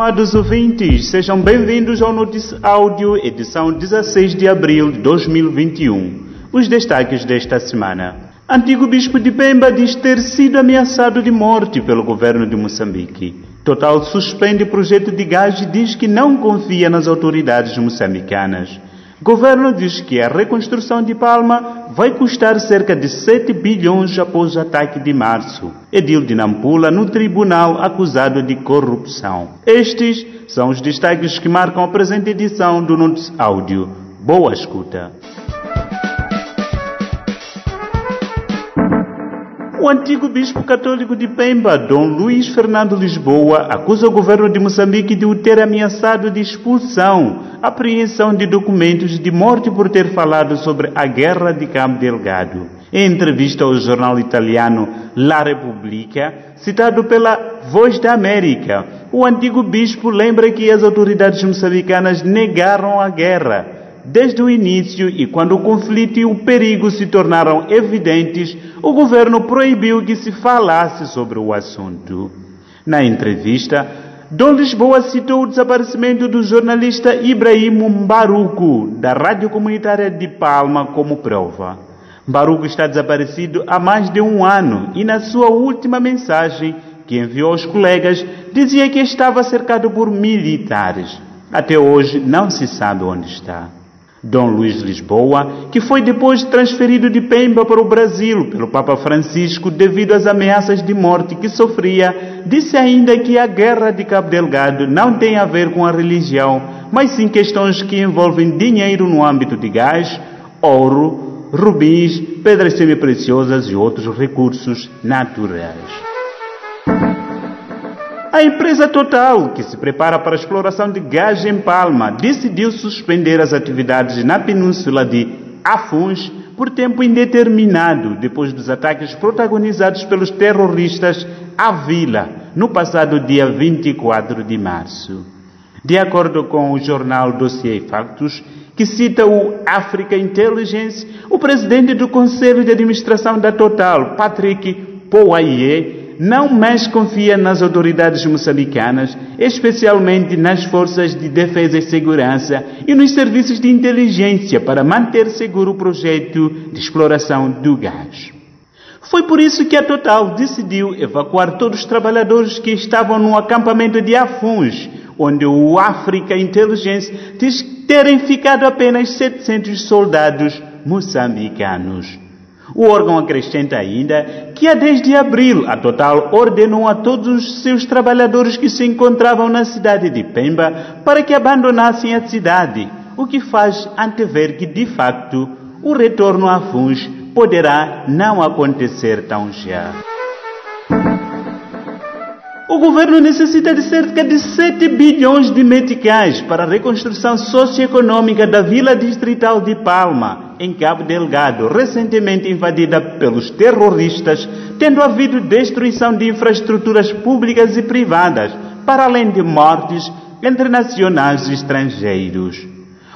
Estimados ouvintes, sejam bem-vindos ao Notícia Áudio, edição 16 de abril de 2021. Os destaques desta semana. Antigo bispo de Pemba diz ter sido ameaçado de morte pelo governo de Moçambique. Total suspende projeto de gás e diz que não confia nas autoridades moçambicanas. Governo diz que a reconstrução de Palma vai custar cerca de 7 bilhões após o ataque de março. Edil de Nampula no tribunal acusado de corrupção. Estes são os destaques que marcam a presente edição do Notes Áudio. Boa escuta. O antigo bispo católico de Pemba, Dom Luiz Fernando Lisboa, acusa o governo de Moçambique de o ter ameaçado de expulsão, apreensão de documentos de morte por ter falado sobre a guerra de Cabo Delgado. Em entrevista ao jornal italiano La Repubblica, citado pela Voz da América, o antigo bispo lembra que as autoridades moçambicanas negaram a guerra Desde o início e quando o conflito e o perigo se tornaram evidentes, o governo proibiu que se falasse sobre o assunto. Na entrevista, Dom Lisboa citou o desaparecimento do jornalista Ibrahim Mbaruco, da Rádio Comunitária de Palma, como prova. Mbaruco está desaparecido há mais de um ano e, na sua última mensagem, que enviou aos colegas, dizia que estava cercado por militares. Até hoje não se sabe onde está. Dom Luís Lisboa, que foi depois transferido de Pemba para o Brasil pelo Papa Francisco devido às ameaças de morte que sofria, disse ainda que a guerra de Cabo Delgado não tem a ver com a religião, mas sim questões que envolvem dinheiro no âmbito de gás, ouro, rubis, pedras semipreciosas e outros recursos naturais. A empresa Total, que se prepara para a exploração de gás em Palma, decidiu suspender as atividades na península de Afuns por tempo indeterminado, depois dos ataques protagonizados pelos terroristas à vila no passado dia 24 de março. De acordo com o jornal Dossier Factos, que cita o Africa Intelligence, o presidente do Conselho de Administração da Total, Patrick Pouaie, não mais confia nas autoridades moçambicanas, especialmente nas forças de defesa e segurança e nos serviços de inteligência para manter seguro o projeto de exploração do gás. Foi por isso que a Total decidiu evacuar todos os trabalhadores que estavam no acampamento de Afuns, onde o Africa Intelligence diz terem ficado apenas 700 soldados moçambicanos. O órgão acrescenta ainda que, a desde abril, a Total ordenou a todos os seus trabalhadores que se encontravam na cidade de Pemba para que abandonassem a cidade, o que faz antever que, de facto, o retorno a Funs poderá não acontecer tão já. O governo necessita de cerca de 7 bilhões de meticais para a reconstrução socioeconômica da vila distrital de Palma, em Cabo Delgado, recentemente invadida pelos terroristas, tendo havido destruição de infraestruturas públicas e privadas, para além de mortes entre nacionais e estrangeiros.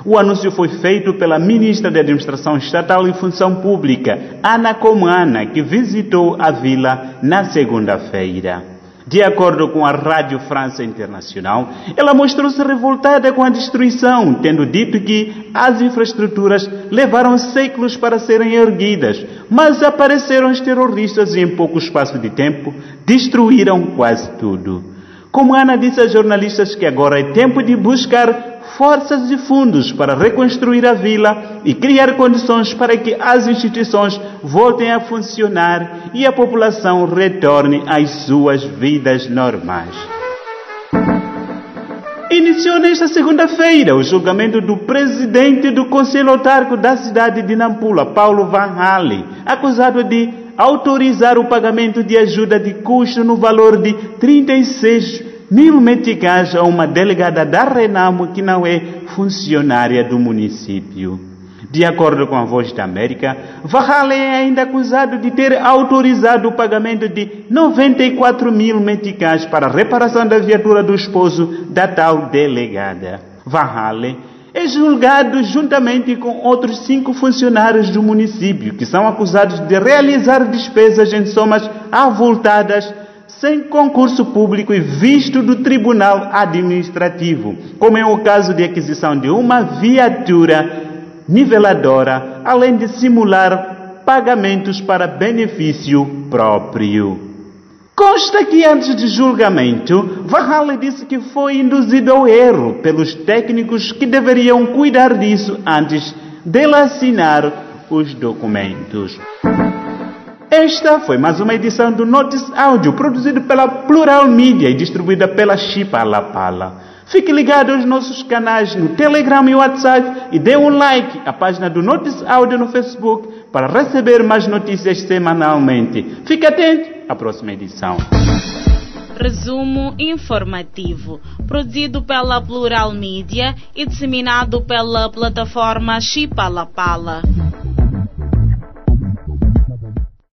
O anúncio foi feito pela ministra de Administração Estatal e Função Pública, Ana Comana, que visitou a vila na segunda-feira. De acordo com a Rádio França Internacional, ela mostrou-se revoltada com a destruição, tendo dito que as infraestruturas levaram séculos para serem erguidas, mas apareceram os terroristas e em pouco espaço de tempo destruíram quase tudo. Como Ana disse a jornalistas que agora é tempo de buscar forças e fundos para reconstruir a vila e criar condições para que as instituições voltem a funcionar e a população retorne às suas vidas normais. Iniciou nesta segunda-feira o julgamento do presidente do Conselho Autárquico da cidade de Nampula, Paulo Van Halen, acusado de autorizar o pagamento de ajuda de custo no valor de 36 mil meticais a uma delegada da Renamo que não é funcionária do município. De acordo com a Voz da América, Vahale é ainda acusado de ter autorizado o pagamento de 94 mil meticais para a reparação da viatura do esposo da tal delegada. Vahale é julgado juntamente com outros cinco funcionários do município, que são acusados de realizar despesas em somas avultadas sem concurso público e visto do Tribunal Administrativo, como é o caso de aquisição de uma viatura niveladora, além de simular pagamentos para benefício próprio. Consta que antes de julgamento, Varrale disse que foi induzido ao erro pelos técnicos que deveriam cuidar disso antes dele assinar os documentos. Esta foi mais uma edição do Notice Áudio, produzido pela Plural Media e distribuída pela Chipa Pala. Fique ligado aos nossos canais no Telegram e WhatsApp e dê um like à página do Notice Áudio no Facebook para receber mais notícias semanalmente. Fique atento à próxima edição. Resumo informativo, produzido pela Plural Media e disseminado pela plataforma Chipalapala.